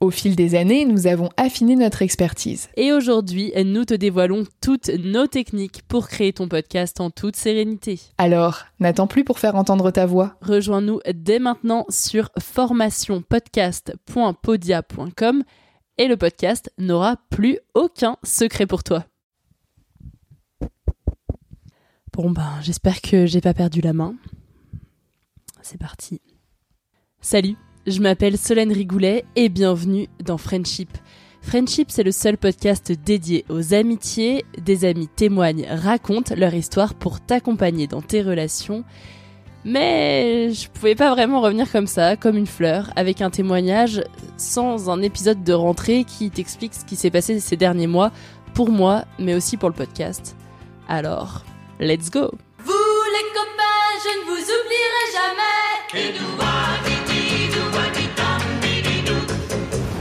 Au fil des années, nous avons affiné notre expertise. Et aujourd'hui, nous te dévoilons toutes nos techniques pour créer ton podcast en toute sérénité. Alors, n'attends plus pour faire entendre ta voix. Rejoins-nous dès maintenant sur formationpodcast.podia.com et le podcast n'aura plus aucun secret pour toi. Bon ben, j'espère que j'ai pas perdu la main. C'est parti. Salut, je m'appelle Solène Rigoulet et bienvenue dans Friendship. Friendship, c'est le seul podcast dédié aux amitiés. Des amis témoignent, racontent leur histoire pour t'accompagner dans tes relations. Mais je pouvais pas vraiment revenir comme ça, comme une fleur, avec un témoignage sans un épisode de rentrée qui t'explique ce qui s'est passé ces derniers mois, pour moi, mais aussi pour le podcast. Alors, let's go Vous les copains, je ne vous oublierai jamais.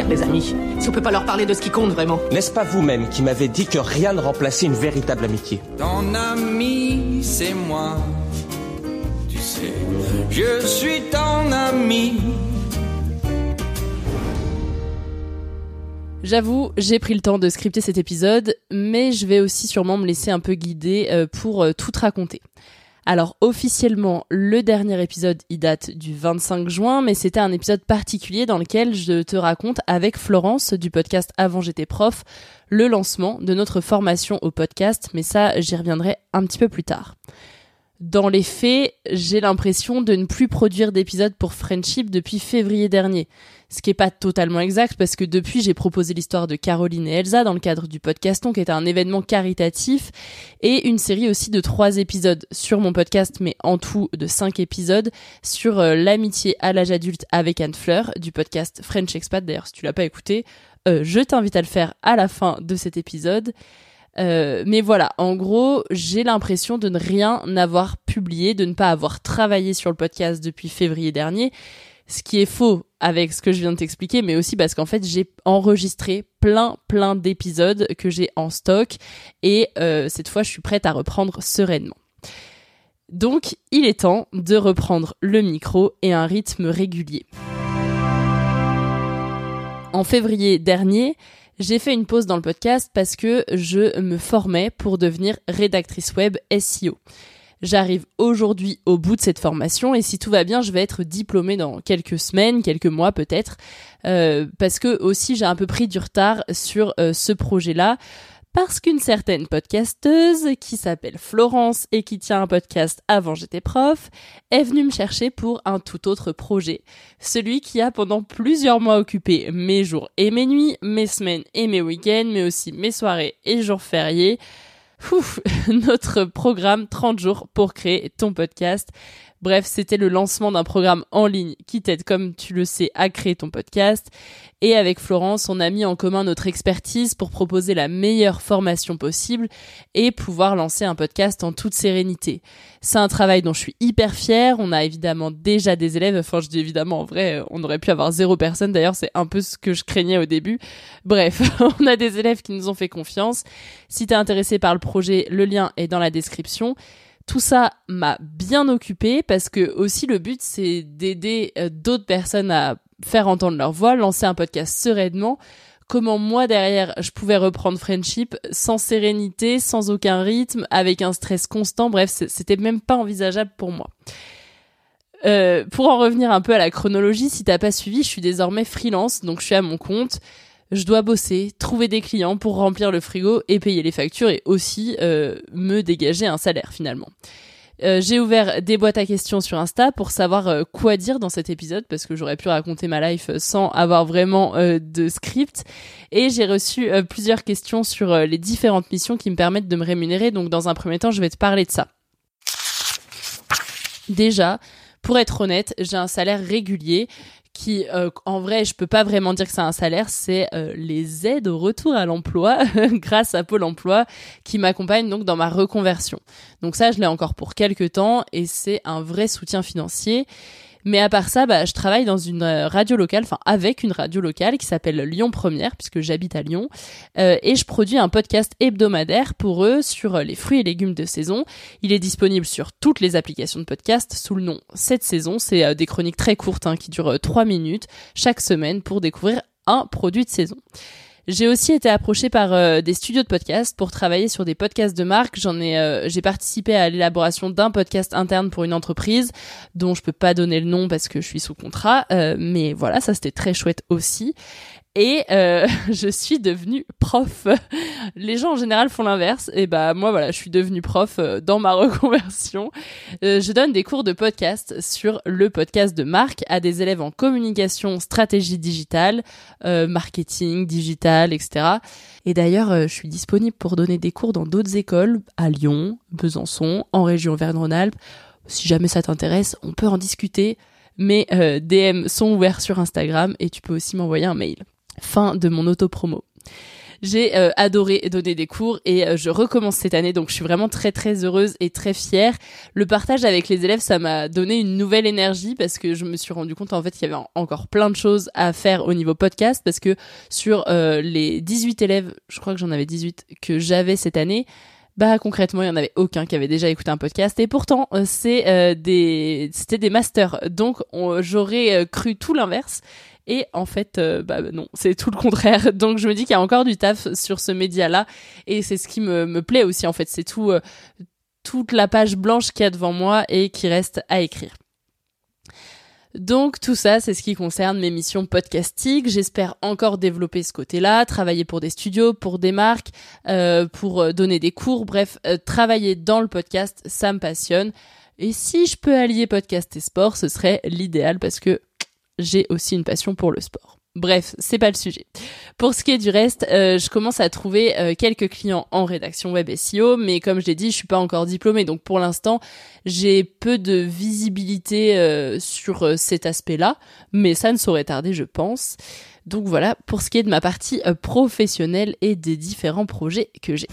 les amis Si on peut pas leur parler de ce qui compte vraiment N'est-ce pas vous-même qui m'avez dit que rien ne remplaçait une véritable amitié Ton ami, c'est moi. Tu sais, je suis ton ami. J'avoue, j'ai pris le temps de scripter cet épisode, mais je vais aussi sûrement me laisser un peu guider euh, pour euh, tout te raconter. Alors officiellement, le dernier épisode, il date du 25 juin, mais c'était un épisode particulier dans lequel je te raconte avec Florence du podcast Avant j'étais prof, le lancement de notre formation au podcast, mais ça j'y reviendrai un petit peu plus tard. Dans les faits, j'ai l'impression de ne plus produire d'épisodes pour Friendship depuis février dernier. Ce qui est pas totalement exact parce que depuis j'ai proposé l'histoire de Caroline et Elsa dans le cadre du podcaston qui était un événement caritatif et une série aussi de trois épisodes sur mon podcast mais en tout de cinq épisodes sur euh, l'amitié à l'âge adulte avec Anne Fleur du podcast French Expat. D'ailleurs si tu l'as pas écouté, euh, je t'invite à le faire à la fin de cet épisode. Euh, mais voilà, en gros, j'ai l'impression de ne rien avoir publié, de ne pas avoir travaillé sur le podcast depuis février dernier, ce qui est faux avec ce que je viens de t'expliquer, mais aussi parce qu'en fait, j'ai enregistré plein, plein d'épisodes que j'ai en stock, et euh, cette fois, je suis prête à reprendre sereinement. Donc, il est temps de reprendre le micro et un rythme régulier. En février dernier, j'ai fait une pause dans le podcast parce que je me formais pour devenir rédactrice web SEO. J'arrive aujourd'hui au bout de cette formation et si tout va bien, je vais être diplômée dans quelques semaines, quelques mois peut-être, euh, parce que aussi j'ai un peu pris du retard sur euh, ce projet-là. Parce qu'une certaine podcasteuse qui s'appelle Florence et qui tient un podcast avant j'étais prof est venue me chercher pour un tout autre projet. Celui qui a pendant plusieurs mois occupé mes jours et mes nuits, mes semaines et mes week-ends, mais aussi mes soirées et jours fériés. Ouf, notre programme 30 jours pour créer ton podcast. Bref, c'était le lancement d'un programme en ligne qui t'aide, comme tu le sais, à créer ton podcast. Et avec Florence, on a mis en commun notre expertise pour proposer la meilleure formation possible et pouvoir lancer un podcast en toute sérénité. C'est un travail dont je suis hyper fière. On a évidemment déjà des élèves. Enfin, je dis évidemment, en vrai, on aurait pu avoir zéro personne. D'ailleurs, c'est un peu ce que je craignais au début. Bref, on a des élèves qui nous ont fait confiance. Si t'es intéressé par le projet, le lien est dans la description. Tout ça m'a bien occupé parce que aussi le but c'est d'aider euh, d'autres personnes à faire entendre leur voix, lancer un podcast sereinement. Comment moi derrière je pouvais reprendre Friendship sans sérénité, sans aucun rythme, avec un stress constant. Bref, c'était même pas envisageable pour moi. Euh, pour en revenir un peu à la chronologie, si t'as pas suivi, je suis désormais freelance, donc je suis à mon compte. Je dois bosser, trouver des clients pour remplir le frigo et payer les factures et aussi euh, me dégager un salaire finalement. Euh, j'ai ouvert des boîtes à questions sur Insta pour savoir euh, quoi dire dans cet épisode parce que j'aurais pu raconter ma life sans avoir vraiment de script et j'ai reçu plusieurs questions sur les différentes missions qui me permettent de me rémunérer donc dans un premier temps je vais te parler de ça. Déjà, pour être honnête, j'ai un salaire régulier qui, euh, en vrai, je peux pas vraiment dire que c'est un salaire, c'est euh, les aides au retour à l'emploi grâce à Pôle Emploi qui m'accompagne donc dans ma reconversion. Donc ça, je l'ai encore pour quelques temps et c'est un vrai soutien financier. Mais à part ça, bah, je travaille dans une euh, radio locale, enfin avec une radio locale qui s'appelle Lyon Première, puisque j'habite à Lyon, euh, et je produis un podcast hebdomadaire pour eux sur euh, les fruits et légumes de saison. Il est disponible sur toutes les applications de podcast sous le nom Cette saison. C'est des chroniques très courtes hein, qui durent trois minutes chaque semaine pour découvrir un produit de saison. J'ai aussi été approchée par euh, des studios de podcast pour travailler sur des podcasts de marque. J'en ai, euh, j'ai participé à l'élaboration d'un podcast interne pour une entreprise dont je peux pas donner le nom parce que je suis sous contrat, euh, mais voilà, ça c'était très chouette aussi et euh, je suis devenue prof. Les gens en général font l'inverse et bah moi voilà, je suis devenue prof euh, dans ma reconversion. Euh, je donne des cours de podcast sur le podcast de marque à des élèves en communication, stratégie digitale, marketing digital, etc. Et d'ailleurs, je suis disponible pour donner des cours dans d'autres écoles à Lyon, Besançon, en région Auvergne-Rhône-Alpes. Si jamais ça t'intéresse, on peut en discuter. Mes DM sont ouverts sur Instagram et tu peux aussi m'envoyer un mail. Fin de mon auto-promo. J'ai euh, adoré donner des cours et euh, je recommence cette année, donc je suis vraiment très très heureuse et très fière. Le partage avec les élèves, ça m'a donné une nouvelle énergie parce que je me suis rendu compte en fait qu'il y avait encore plein de choses à faire au niveau podcast parce que sur euh, les 18 élèves, je crois que j'en avais 18 que j'avais cette année, bah concrètement il y en avait aucun qui avait déjà écouté un podcast et pourtant c'est des c'était des masters donc j'aurais cru tout l'inverse et en fait, euh, bah non, c'est tout le contraire. Donc je me dis qu'il y a encore du taf sur ce média-là. Et c'est ce qui me, me plaît aussi, en fait. C'est tout, euh, toute la page blanche qu'il y a devant moi et qui reste à écrire. Donc tout ça, c'est ce qui concerne mes missions podcastiques. J'espère encore développer ce côté-là, travailler pour des studios, pour des marques, euh, pour donner des cours, bref, travailler dans le podcast, ça me passionne. Et si je peux allier podcast et sport, ce serait l'idéal parce que j'ai aussi une passion pour le sport. Bref, c'est pas le sujet. Pour ce qui est du reste, euh, je commence à trouver euh, quelques clients en rédaction web SEO, mais comme je l'ai dit, je suis pas encore diplômée, donc pour l'instant, j'ai peu de visibilité euh, sur cet aspect-là, mais ça ne saurait tarder, je pense. Donc voilà, pour ce qui est de ma partie professionnelle et des différents projets que j'ai.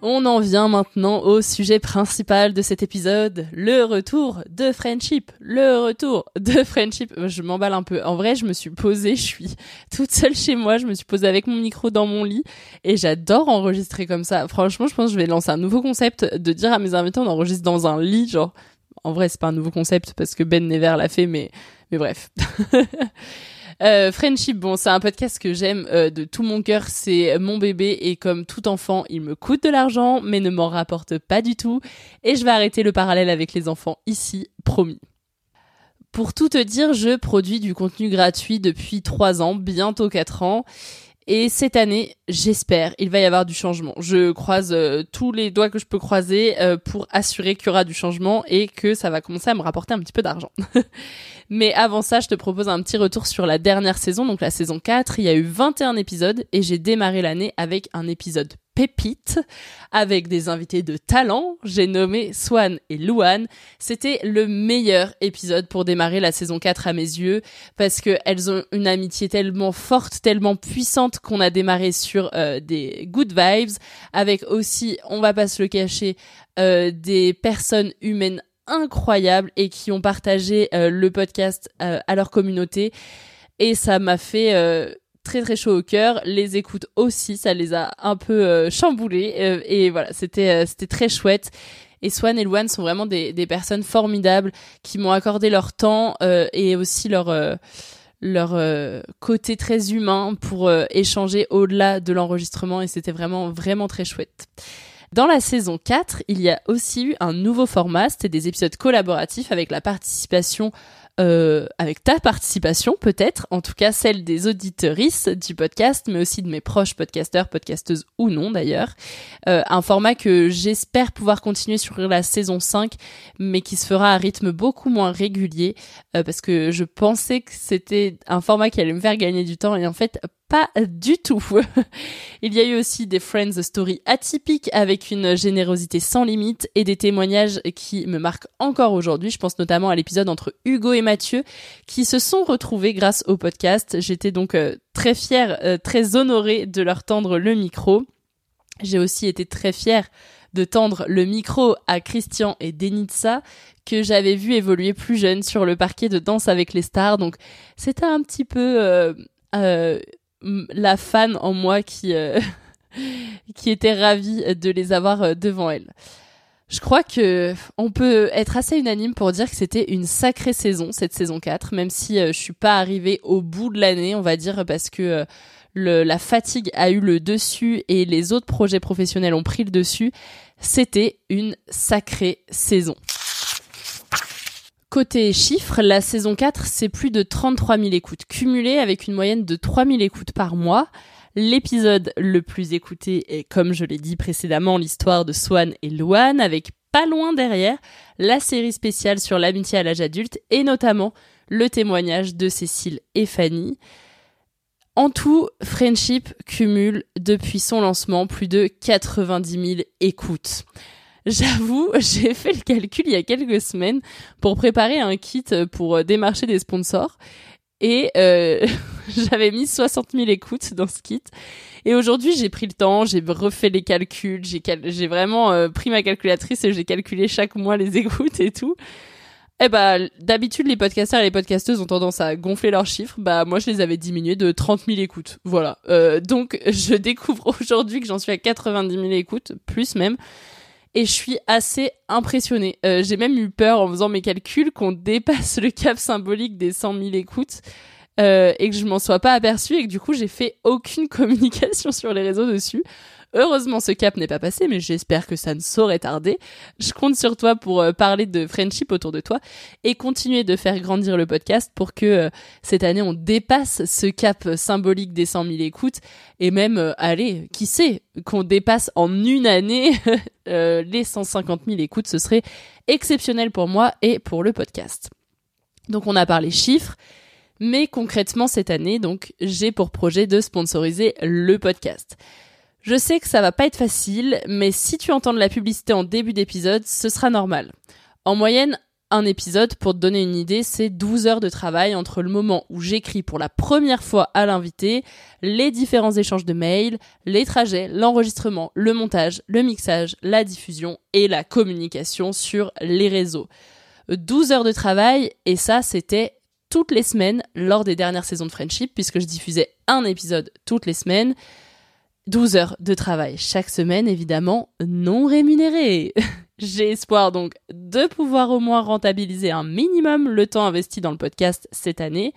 On en vient maintenant au sujet principal de cet épisode, le retour de Friendship. Le retour de Friendship. Je m'emballe un peu. En vrai, je me suis posée, je suis toute seule chez moi, je me suis posée avec mon micro dans mon lit et j'adore enregistrer comme ça. Franchement, je pense que je vais lancer un nouveau concept de dire à mes invités on enregistre dans un lit, genre en vrai, c'est pas un nouveau concept parce que Ben Never l'a fait mais mais bref. Euh, Friendship, bon, c'est un podcast que j'aime euh, de tout mon cœur. C'est mon bébé et comme tout enfant, il me coûte de l'argent, mais ne m'en rapporte pas du tout. Et je vais arrêter le parallèle avec les enfants ici, promis. Pour tout te dire, je produis du contenu gratuit depuis 3 ans, bientôt 4 ans. Et cette année, j'espère, il va y avoir du changement. Je croise euh, tous les doigts que je peux croiser pour assurer qu'il y aura du changement et que ça va commencer à me rapporter un petit peu d'argent. Mais avant ça, je te propose un petit retour sur la dernière saison, donc la saison 4. Il y a eu 21 épisodes et j'ai démarré l'année avec un épisode pépite avec des invités de talent. J'ai nommé Swan et Luan. C'était le meilleur épisode pour démarrer la saison 4 à mes yeux parce que elles ont une amitié tellement forte, tellement puissante qu'on a démarré sur euh, des good vibes avec aussi, on va pas se le cacher, euh, des personnes humaines incroyables et qui ont partagé euh, le podcast euh, à leur communauté. Et ça m'a fait euh, très très chaud au cœur. Les écoutes aussi, ça les a un peu euh, chamboulés. et voilà, c'était c'était très chouette. Et Swan et Luan sont vraiment des, des personnes formidables qui m'ont accordé leur temps et aussi leur leur côté très humain pour échanger au-delà de l'enregistrement et c'était vraiment vraiment très chouette. Dans la saison 4, il y a aussi eu un nouveau format, c'était des épisodes collaboratifs avec la participation euh, avec ta participation peut-être, en tout cas celle des auditorices du podcast, mais aussi de mes proches podcasteurs, podcasteuses ou non d'ailleurs. Euh, un format que j'espère pouvoir continuer sur la saison 5, mais qui se fera à rythme beaucoup moins régulier, euh, parce que je pensais que c'était un format qui allait me faire gagner du temps, et en fait pas du tout. Il y a eu aussi des Friends Story atypiques avec une générosité sans limite et des témoignages qui me marquent encore aujourd'hui. Je pense notamment à l'épisode entre Hugo et Mathieu qui se sont retrouvés grâce au podcast. J'étais donc euh, très fière, euh, très honorée de leur tendre le micro. J'ai aussi été très fière de tendre le micro à Christian et Denitsa que j'avais vu évoluer plus jeune sur le parquet de danse avec les stars. Donc c'était un petit peu euh, euh, la fan en moi qui euh, qui était ravie de les avoir euh, devant elle. Je crois que on peut être assez unanime pour dire que c'était une sacrée saison cette saison 4 même si euh, je suis pas arrivée au bout de l'année, on va dire parce que le, la fatigue a eu le dessus et les autres projets professionnels ont pris le dessus. C'était une sacrée saison. Côté chiffres, la saison 4, c'est plus de 33 000 écoutes cumulées avec une moyenne de 3 000 écoutes par mois. L'épisode le plus écouté est, comme je l'ai dit précédemment, l'histoire de Swan et Luan avec pas loin derrière la série spéciale sur l'amitié à l'âge adulte et notamment le témoignage de Cécile et Fanny. En tout, Friendship cumule depuis son lancement plus de 90 000 écoutes. J'avoue, j'ai fait le calcul il y a quelques semaines pour préparer un kit pour démarcher des sponsors et euh, j'avais mis 60 000 écoutes dans ce kit. Et aujourd'hui, j'ai pris le temps, j'ai refait les calculs, j'ai vraiment euh, pris ma calculatrice et j'ai calculé chaque mois les écoutes et tout. Eh bah, d'habitude, les podcasteurs et les podcasteuses ont tendance à gonfler leurs chiffres. Bah, moi, je les avais diminués de 30 000 écoutes. Voilà. Euh, donc, je découvre aujourd'hui que j'en suis à 90 000 écoutes, plus même. Et je suis assez impressionnée. Euh, J'ai même eu peur en faisant mes calculs qu'on dépasse le cap symbolique des 100 000 écoutes. Euh, et que je m'en sois pas aperçue et que du coup j'ai fait aucune communication sur les réseaux dessus. Heureusement, ce cap n'est pas passé, mais j'espère que ça ne saurait tarder. Je compte sur toi pour euh, parler de friendship autour de toi et continuer de faire grandir le podcast pour que euh, cette année on dépasse ce cap symbolique des 100 000 écoutes et même, euh, allez, qui sait, qu'on dépasse en une année les 150 000 écoutes. Ce serait exceptionnel pour moi et pour le podcast. Donc on a parlé chiffres. Mais concrètement, cette année, donc, j'ai pour projet de sponsoriser le podcast. Je sais que ça va pas être facile, mais si tu entends de la publicité en début d'épisode, ce sera normal. En moyenne, un épisode, pour te donner une idée, c'est 12 heures de travail entre le moment où j'écris pour la première fois à l'invité, les différents échanges de mails, les trajets, l'enregistrement, le montage, le mixage, la diffusion et la communication sur les réseaux. 12 heures de travail, et ça, c'était toutes les semaines lors des dernières saisons de Friendship, puisque je diffusais un épisode toutes les semaines. 12 heures de travail chaque semaine, évidemment, non rémunéré. J'ai espoir donc de pouvoir au moins rentabiliser un minimum le temps investi dans le podcast cette année.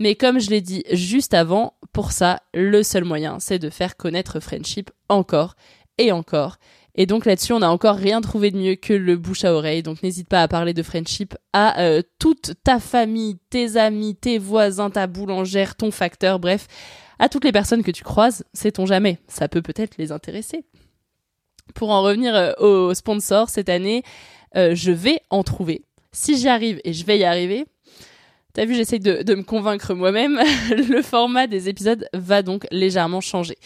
Mais comme je l'ai dit juste avant, pour ça, le seul moyen, c'est de faire connaître Friendship encore et encore. Et donc là-dessus, on n'a encore rien trouvé de mieux que le bouche à oreille. Donc n'hésite pas à parler de friendship à euh, toute ta famille, tes amis, tes voisins, ta boulangère, ton facteur, bref, à toutes les personnes que tu croises. Sait-on jamais Ça peut peut-être les intéresser. Pour en revenir euh, aux sponsors cette année, euh, je vais en trouver. Si j'y arrive et je vais y arriver, T'as vu, j'essaye de, de, me convaincre moi-même. Le format des épisodes va donc légèrement changer.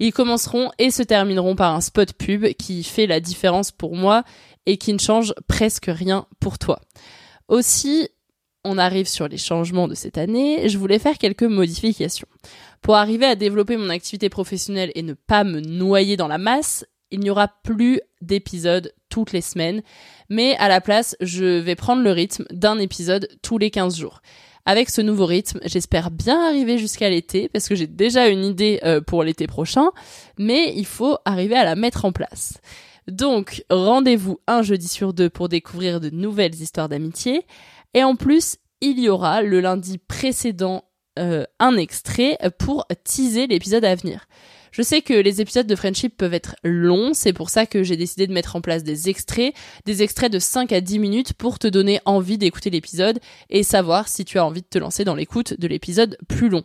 Ils commenceront et se termineront par un spot pub qui fait la différence pour moi et qui ne change presque rien pour toi. Aussi, on arrive sur les changements de cette année. Je voulais faire quelques modifications. Pour arriver à développer mon activité professionnelle et ne pas me noyer dans la masse, il n'y aura plus d'épisodes toutes les semaines, mais à la place, je vais prendre le rythme d'un épisode tous les 15 jours. avec ce nouveau rythme. J'espère bien arriver jusqu'à l'été parce que j'ai déjà une idée euh, pour l'été prochain, mais il faut arriver à la mettre en place. Donc, rendez-vous un jeudi sur deux pour découvrir de nouvelles histoires d'amitié. Et en plus, il y aura le lundi précédent euh, un extrait pour teaser l'épisode à venir. Je sais que les épisodes de Friendship peuvent être longs, c'est pour ça que j'ai décidé de mettre en place des extraits, des extraits de 5 à 10 minutes pour te donner envie d'écouter l'épisode et savoir si tu as envie de te lancer dans l'écoute de l'épisode plus long.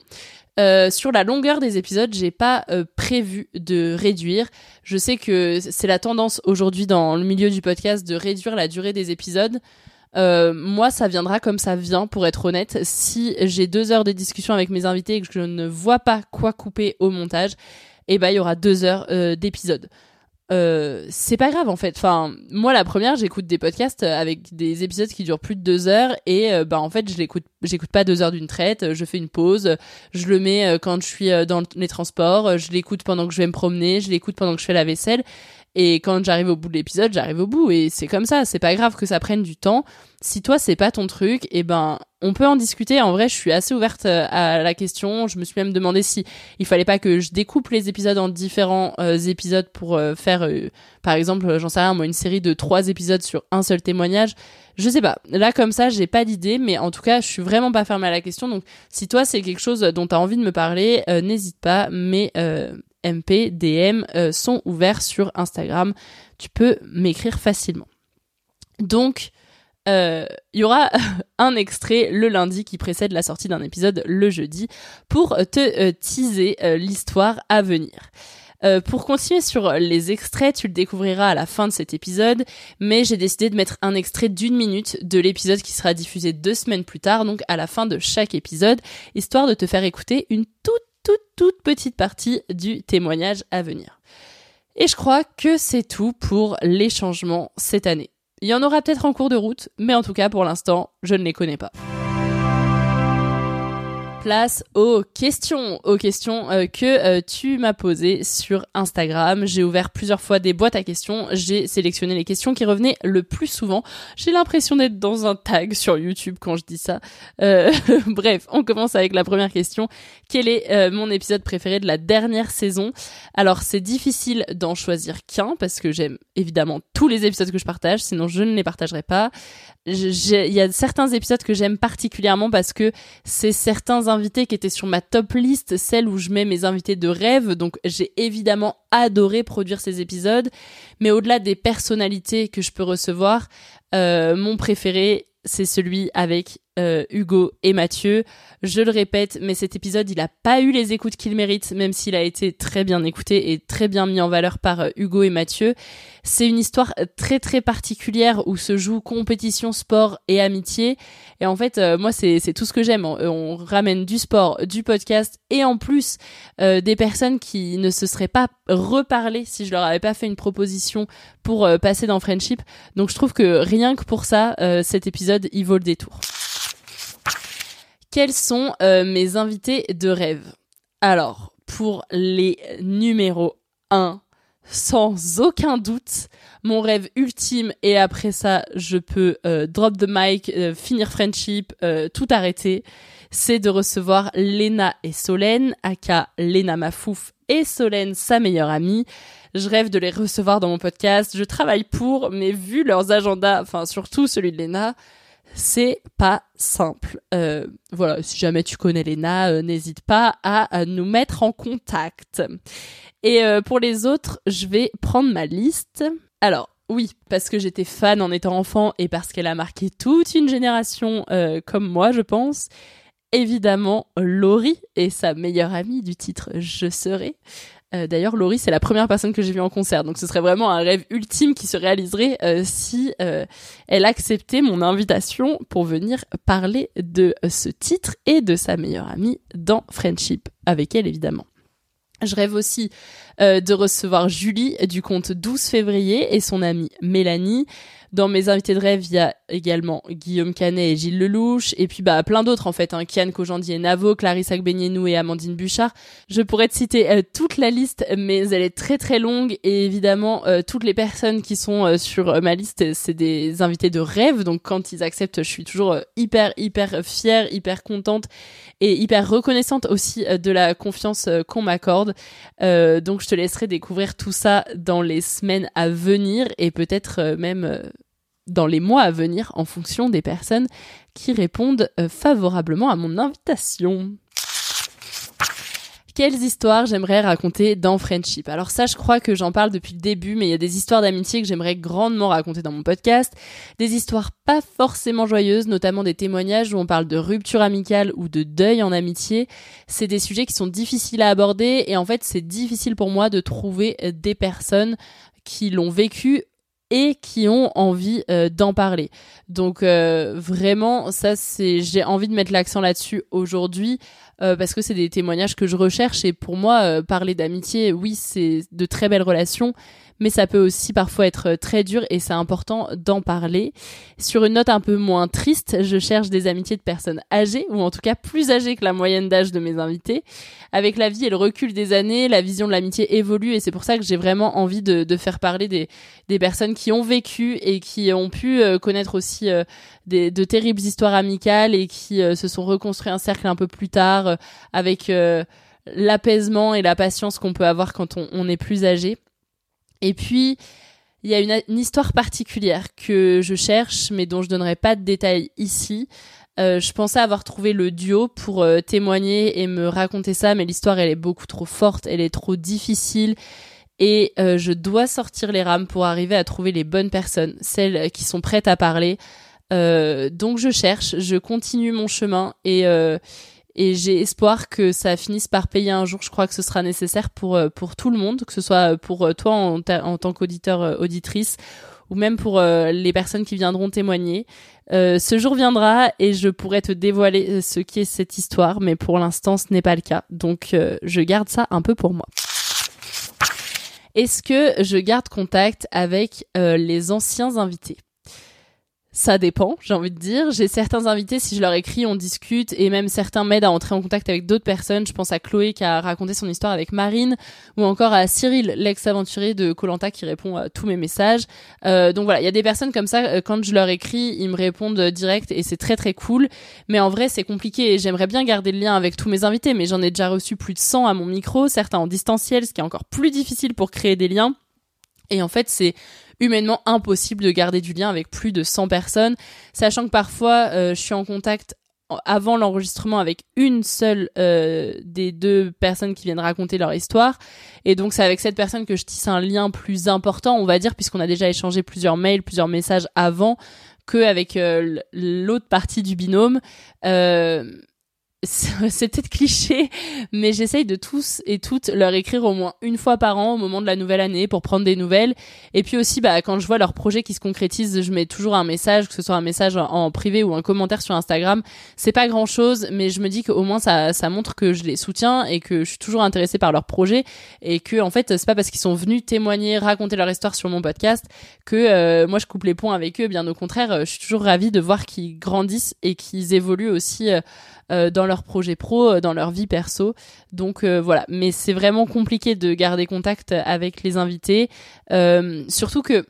Euh, sur la longueur des épisodes, j'ai pas euh, prévu de réduire. Je sais que c'est la tendance aujourd'hui dans le milieu du podcast de réduire la durée des épisodes. Euh, moi, ça viendra comme ça vient, pour être honnête. Si j'ai deux heures de discussion avec mes invités et que je ne vois pas quoi couper au montage, et ben il y aura deux heures euh, d'épisode. Euh, c'est pas grave en fait. Enfin, moi la première, j'écoute des podcasts avec des épisodes qui durent plus de deux heures et bah en fait je l'écoute, pas deux heures d'une traite. Je fais une pause, je le mets quand je suis dans les transports, je l'écoute pendant que je vais me promener, je l'écoute pendant que je fais la vaisselle. Et quand j'arrive au bout de l'épisode, j'arrive au bout et c'est comme ça. C'est pas grave que ça prenne du temps. Si toi c'est pas ton truc, eh ben on peut en discuter. En vrai, je suis assez ouverte euh, à la question. Je me suis même demandé si il fallait pas que je découpe les épisodes en différents euh, épisodes pour euh, faire, par exemple, j'en sais rien, moi, une série de trois épisodes sur un seul témoignage. Je sais pas. Là, comme ça, j'ai pas d'idée, mais en tout cas, je suis vraiment pas fermée à la question. Donc, si toi, c'est quelque chose dont tu as envie de me parler, n'hésite pas. Mes MP, DM sont ouverts sur Instagram. Tu peux m'écrire facilement. Donc, euh, il y aura un extrait le lundi qui précède la sortie d'un épisode le jeudi pour te euh, teaser euh, l'histoire à venir. pour continuer sur les extraits, tu le découvriras à la fin de cet épisode, mais j'ai décidé de mettre un extrait d'une minute de l'épisode qui sera diffusé deux semaines plus tard, donc à la fin de chaque épisode, histoire de te faire écouter une toute toute toute petite partie du témoignage à venir. Et je crois que c'est tout pour les changements cette année. Il y en aura peut-être en cours de route, mais en tout cas pour l'instant, je ne les connais pas place aux questions, aux questions euh, que euh, tu m'as posées sur Instagram. J'ai ouvert plusieurs fois des boîtes à questions. J'ai sélectionné les questions qui revenaient le plus souvent. J'ai l'impression d'être dans un tag sur YouTube quand je dis ça. Euh, bref, on commence avec la première question. Quel est mon épisode préféré de la dernière saison? Alors c'est difficile d'en choisir qu'un parce que j'aime évidemment tous les épisodes que je partage, sinon je ne les partagerai pas. Il y a certains épisodes que j'aime particulièrement parce que c'est certains invités qui étaient sur ma top liste, celle où je mets mes invités de rêve. Donc j'ai évidemment adoré produire ces épisodes. Mais au-delà des personnalités que je peux recevoir, euh, mon préféré, c'est celui avec euh, Hugo et Mathieu. Je le répète, mais cet épisode, il n'a pas eu les écoutes qu'il mérite, même s'il a été très bien écouté et très bien mis en valeur par euh, Hugo et Mathieu. C'est une histoire très très particulière où se joue compétition, sport et amitié. Et en fait, euh, moi, c'est tout ce que j'aime. On, ramène du sport, du podcast et en plus des personnes qui ne se seraient pas reparlées si je leur avais pas fait une proposition pour passer dans Friendship. Donc je trouve que rien que pour ça, cet épisode, il vaut le détour. Quels sont euh, mes invités de rêve? Alors, pour les numéros 1, sans aucun doute, mon rêve ultime, et après ça, je peux euh, drop the mic, euh, finir friendship, tout arrêter, c'est de recevoir Lena et Solène, aka Lena Mafouf et Solène, sa meilleure amie. Je rêve de les recevoir dans mon podcast. Je travaille pour, mais vu leurs agendas, enfin surtout celui de Lena, c'est pas simple. Euh, voilà, si jamais tu connais Lena, euh, n'hésite pas à, nous mettre en contact. Et euh, pour les autres, je vais prendre ma liste. Alors, oui, parce que j'étais fan en étant enfant et parce qu'elle a marqué toute une génération comme moi, je pense. Évidemment, Laurie et sa meilleure amie du titre Je serai. Euh, d'ailleurs, Laurie, c'est la première personne que j'ai vue en concert, donc ce serait vraiment un rêve ultime qui se réaliserait euh, si euh, elle acceptait mon invitation pour venir parler de ce titre et de sa meilleure amie dans Friendship, avec elle évidemment. Je rêve aussi euh, de recevoir Julie du compte 12 février et son amie Mélanie. Dans mes invités de rêve, il y a également Guillaume Canet et Gilles Lelouch, et puis bah plein d'autres en fait, hein, Kian Kojandi et Navo, Clarisse Agbenienou et Amandine Bouchard. Je pourrais te citer euh, toute la liste, mais elle est très très longue, et évidemment euh, toutes les personnes qui sont sur ma liste, c'est des invités de rêve, donc quand ils acceptent, je suis toujours hyper hyper fière, hyper contente et hyper reconnaissante aussi de la confiance qu'on m'accorde. donc je te laisserai découvrir tout ça dans les semaines à venir et peut-être même dans les mois à venir en fonction des personnes qui répondent euh, favorablement à mon invitation. Quelles histoires j'aimerais raconter dans Friendship Alors ça, je crois que j'en parle depuis le début, mais il y a des histoires d'amitié que j'aimerais grandement raconter dans mon podcast. Des histoires pas forcément joyeuses, notamment des témoignages où on parle de rupture amicale ou de deuil en amitié. C'est des sujets qui sont difficiles à aborder et en fait, c'est difficile pour moi de trouver des personnes qui l'ont vécu et qui ont envie euh, d'en parler. Donc euh, vraiment, ça c'est, j'ai envie de mettre l'accent là-dessus aujourd'hui euh, parce que c'est des témoignages que je recherche et pour moi, parler d'amitié, oui, c'est de très belles relations, mais ça peut aussi parfois être très dur et c'est important d'en parler. Sur une note un peu moins triste, je cherche des amitiés de personnes âgées, ou en tout cas plus âgées que la moyenne d'âge de mes invités. Avec la vie et le recul des années, la vision de l'amitié évolue et c'est pour ça que j'ai vraiment envie de, faire parler des, personnes qui ont vécu et qui ont pu euh, connaître aussi euh, de terribles histoires amicales et qui euh, se sont reconstruits un cercle un peu plus tard avec l'apaisement et la patience qu'on peut avoir quand on est plus âgé. Et puis, il y a une, histoire particulière que je cherche, mais dont je donnerai pas de détails ici. Euh, je pensais avoir trouvé le duo pour euh, témoigner et me raconter ça, mais l'histoire elle est beaucoup trop forte, elle est trop difficile et euh, je dois sortir les rames pour arriver à trouver les bonnes personnes, celles qui sont prêtes à parler. donc je cherche, je continue mon chemin et et j'ai espoir que ça finisse par payer un jour. Je crois que ce sera nécessaire pour euh, pour tout le monde, que ce soit pour euh, toi en, en tant qu'auditeur euh, auditrice ou même pour les personnes qui viendront témoigner. ce jour viendra et je pourrai te dévoiler ce qui est cette histoire, mais pour l'instant ce n'est pas le cas. Donc je garde ça un peu pour moi. Est-ce que je garde contact avec les anciens invités? Ça dépend, j'ai envie de dire. J'ai certains invités, si je leur écris, on discute et même certains m'aident à entrer en contact avec d'autres personnes. Je pense à Chloé qui a raconté son histoire avec Marine ou encore à Cyril, l'ex-aventurier de Colanta qui répond à tous mes messages. Euh, donc voilà, il y a des personnes comme ça, euh, quand je leur écris, ils me répondent direct et c'est très très cool. Mais en vrai, c'est compliqué et j'aimerais bien garder le lien avec tous mes invités, mais j'en ai déjà reçu plus de 100 à mon micro, certains en distanciel, ce qui est encore plus difficile pour créer des liens. Et en fait, c'est humainement impossible de garder du lien avec plus de 100 personnes, sachant que parfois euh, je suis en contact avant l'enregistrement avec une seule euh, des deux personnes qui viennent raconter leur histoire. Et donc c'est avec cette personne que je tisse un lien plus important on va dire puisqu'on a déjà échangé plusieurs mails plusieurs messages avant que avec euh, l'autre partie du binôme. Euh, c'est peut-être cliché, mais j'essaye de tous et toutes leur écrire au moins une fois par an au moment de la nouvelle année pour prendre des nouvelles. Et puis aussi, bah, quand je vois leurs projets qui se concrétisent, je mets toujours un message, que ce soit un message en privé ou un commentaire sur Instagram. C'est pas grand chose, mais je me dis qu'au moins ça, montre que je les soutiens et que je suis toujours intéressée par leurs projets et que, en fait, c'est pas parce qu'ils sont venus témoigner, raconter leur histoire sur mon podcast que euh, moi je coupe les ponts avec eux. Bien au contraire, je suis toujours ravie de voir qu'ils grandissent et qu'ils évoluent aussi. Euh, euh, dans leur projet pro, euh, dans leur vie perso. Donc euh, voilà, mais c'est vraiment compliqué de garder contact avec les invités, surtout que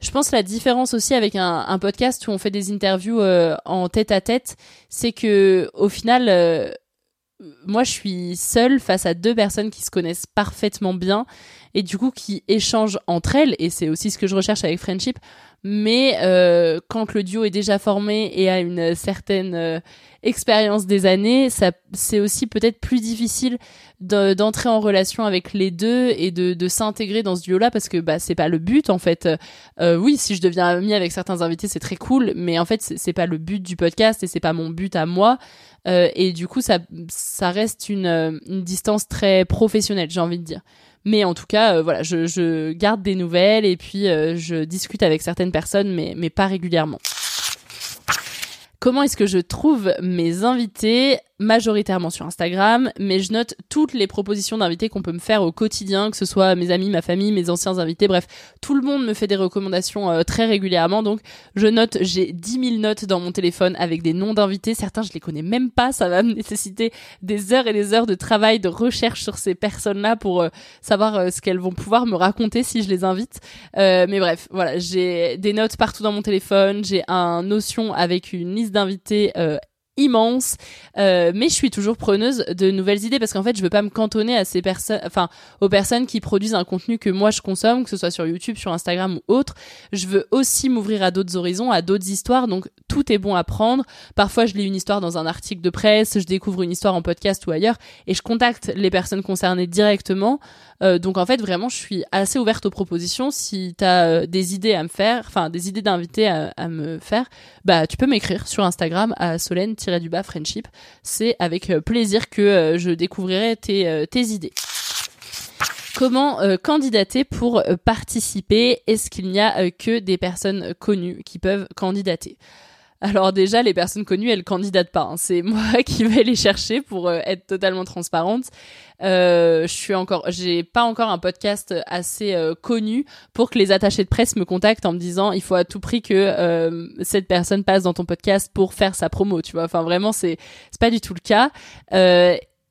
je pense la différence aussi avec un, podcast où on fait des interviews en tête à tête, c'est que au final, moi je suis seule face à deux personnes qui se connaissent parfaitement bien et du coup qui échangent entre elles. Et c'est aussi ce que je recherche avec Friendship mais euh, quand le duo est déjà formé et a une certaine euh, expérience des années, ça c'est aussi peut-être plus difficile d'entrer en relation avec les deux et de, de s'intégrer dans ce duo-là parce que bah c'est pas le but en fait. Euh, oui, si je deviens amie avec certains invités, c'est très cool, mais en fait c'est pas le but du podcast et c'est pas mon but à moi. Euh, et du coup, ça ça reste une, une distance très professionnelle, j'ai envie de dire. Mais en tout cas, euh, voilà, je, je, garde des nouvelles et puis euh, je discute avec certaines personnes, mais, mais pas régulièrement. Comment est-ce que je trouve mes invités majoritairement sur Instagram, mais je note toutes les propositions d'invités qu'on peut me faire au quotidien, que ce soit mes amis, ma famille, mes anciens invités, bref, tout le monde me fait des recommandations euh, très régulièrement, donc je note, j'ai 10 000 notes dans mon téléphone avec des noms d'invités, certains je les connais même pas, ça va me nécessiter des heures et des heures de travail, de recherche sur ces personnes-là pour euh, savoir euh, ce qu'elles vont pouvoir me raconter si je les invite. mais bref, voilà, j'ai des notes partout dans mon téléphone, j'ai un Notion avec une liste d'invités immense, euh, mais je suis toujours preneuse de nouvelles idées parce qu'en fait, je veux pas me cantonner à ces personnes, enfin, aux personnes qui produisent un contenu que moi je consomme, que ce soit sur YouTube, sur Instagram ou autre. Je veux aussi m'ouvrir à d'autres horizons, à d'autres histoires, donc tout est bon à prendre. Parfois, je lis une histoire dans un article de presse, je découvre une histoire en podcast ou ailleurs, et je contacte les personnes concernées directement. Euh, donc en fait, vraiment, je suis assez ouverte aux propositions. Si tu as euh, des idées à me faire, enfin des idées d'invités à, à, me faire, bah tu peux m'écrire sur Instagram à Solène-du-bas friendship. C'est avec euh, plaisir que je découvrirai tes, tes idées. Comment candidater pour participer? Est-ce qu'il n'y a que des personnes connues qui peuvent candidater? Alors déjà, les personnes connues, elles candidatent pas. Hein. C'est moi qui vais les chercher pour euh, être totalement transparente. Euh, je suis encore, j'ai pas encore un podcast assez euh, connu pour que les attachés de presse me contactent en me disant il faut à tout prix que cette personne passe dans ton podcast pour faire sa promo. Tu vois, enfin vraiment c'est c'est pas du tout le cas.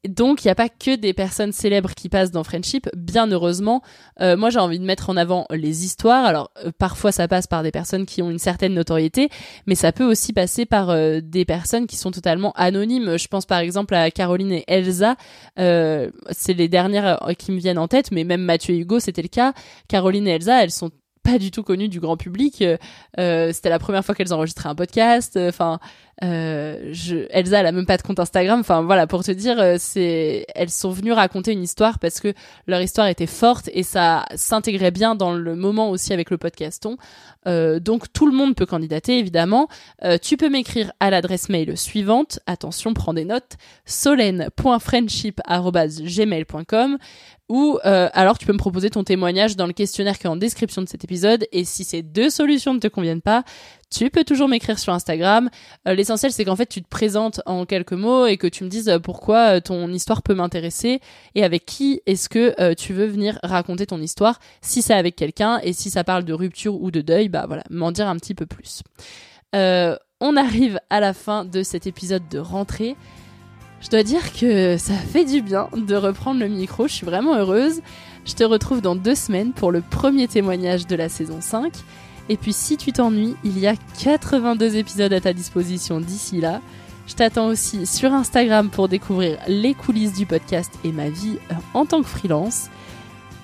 Donc, il n'y a pas que des personnes célèbres qui passent dans Friendship, bien heureusement. Euh, moi, j'ai envie de mettre en avant les histoires. Alors, euh, parfois, ça passe par des personnes qui ont une certaine notoriété, mais ça peut aussi passer par euh, des personnes qui sont totalement anonymes. Je pense par exemple à Caroline et Elsa. c'est les dernières qui me viennent en tête, mais même Mathieu et Hugo, c'était le cas. Caroline et Elsa, elles sont pas du tout connues du grand public. c'était la première fois qu'elles enregistraient un podcast. Enfin, euh, je, Elsa, elle même pas de compte Instagram. Enfin voilà, pour te dire, euh, c'est, elles sont venues raconter une histoire parce que leur histoire était forte et ça s'intégrait bien dans le moment aussi avec le podcaston. Euh, donc tout le monde peut candidater évidemment. Euh, tu peux m'écrire à l'adresse mail suivante. Attention, prends des notes. solène.friendship@gmail.com ou euh, alors tu peux me proposer ton témoignage dans le questionnaire qui est en description de cet épisode et si ces deux solutions ne te conviennent pas, tu peux toujours m'écrire sur Instagram. Euh, l'essentiel, c'est qu'en fait, tu te présentes en quelques mots et que tu me dises euh, pourquoi euh, ton histoire peut m'intéresser et avec qui est-ce que tu veux venir raconter ton histoire. Si c'est avec quelqu'un et si ça parle de rupture ou de deuil, bah voilà, m'en dire un petit peu plus. on arrive à la fin de cet épisode de rentrée. Je dois dire que ça fait du bien de reprendre le micro, je suis vraiment heureuse. Je te retrouve dans deux semaines pour le premier témoignage de la saison 5. Et puis si tu t'ennuies, il y a 82 épisodes à ta disposition d'ici là. Je t'attends aussi sur Instagram pour découvrir les coulisses du podcast et ma vie euh, en tant que freelance.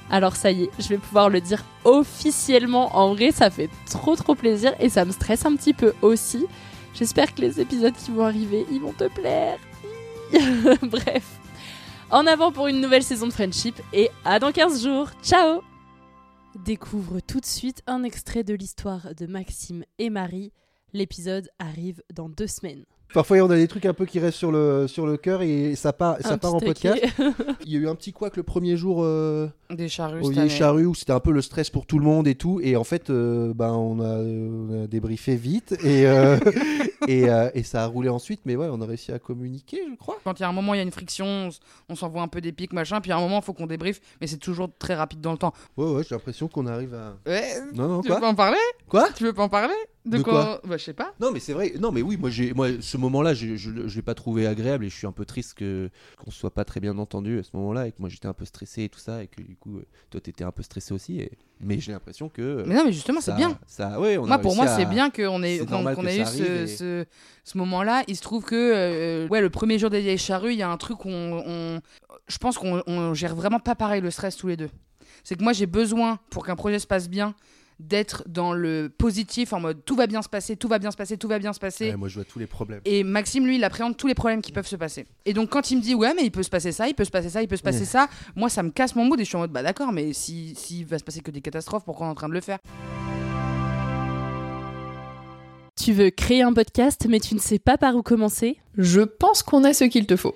Alors ça y est, je vais pouvoir le dire officiellement. En vrai, ça fait trop trop plaisir et ça me stresse un petit peu aussi. J'espère que les épisodes qui vont arriver, ils vont te plaire. Bref. En avant pour une nouvelle saison de Friendship et à dans 15 jours. Ciao Découvre tout de suite un extrait de l'histoire de Maxime et Marie. L'épisode arrive dans deux semaines. Parfois, on a des trucs un peu qui restent sur le, sur le cœur et ça part, ça part en podcast. Il y a eu un petit couac le premier jour euh, des charrues, au charrues où c'était un peu le stress pour tout le monde et tout. Et en fait, euh, ben, on, a, on, a, débriefé vite et, euh, et, et, ça a roulé ensuite. Mais ouais, on a réussi à communiquer, je crois. Quand il y a un moment, il y a une friction, on s'envoie un peu des pics, machin. Puis à un moment, il faut qu'on débriefe, mais c'est toujours très rapide dans le temps. Ouais, ouais, j'ai l'impression qu'on arrive à. Ouais. Non, non, tu quoi veux pas en parler? Quoi? Tu veux pas en parler? De, quoi, Bah, je sais pas. Non, mais c'est vrai. Non, mais oui, moi, j'ai, moi, ce moment-là, je, je, l'ai pas trouvé agréable et je suis un peu triste que qu'on soit pas très bien entendu à ce moment-là et que moi j'étais un peu stressé et tout ça et que du coup, toi, t'étais un peu stressé aussi. Et... Mais j'ai l'impression que. Mais non, mais justement, c'est bien. Ça, ouais, on moi, pour moi, c'est bien qu'on ait, qu'on, ait eu ce, ce, ce, moment-là. Il se trouve que, euh, ouais, le premier jour des vieilles charrues, il y a un truc où on, on je pense qu'on gère vraiment pas pareil le stress tous les deux. C'est que moi, j'ai besoin pour qu'un projet se passe bien d'être dans le positif en mode tout va bien se passer, tout va bien se passer, tout va bien se passer. moi je vois tous les problèmes. Et Maxime lui il appréhende tous les problèmes qui peuvent se passer. Et donc quand il me dit ouais mais il peut se passer ça, il peut se passer ça, il peut se passer ça, moi ça me casse mon mood et je suis en mode bah d'accord mais si s'il va se passer que des catastrophes pourquoi on est en train de le faire? Tu veux créer un podcast mais tu ne sais pas par où commencer? Je pense qu'on a ce qu'il te faut.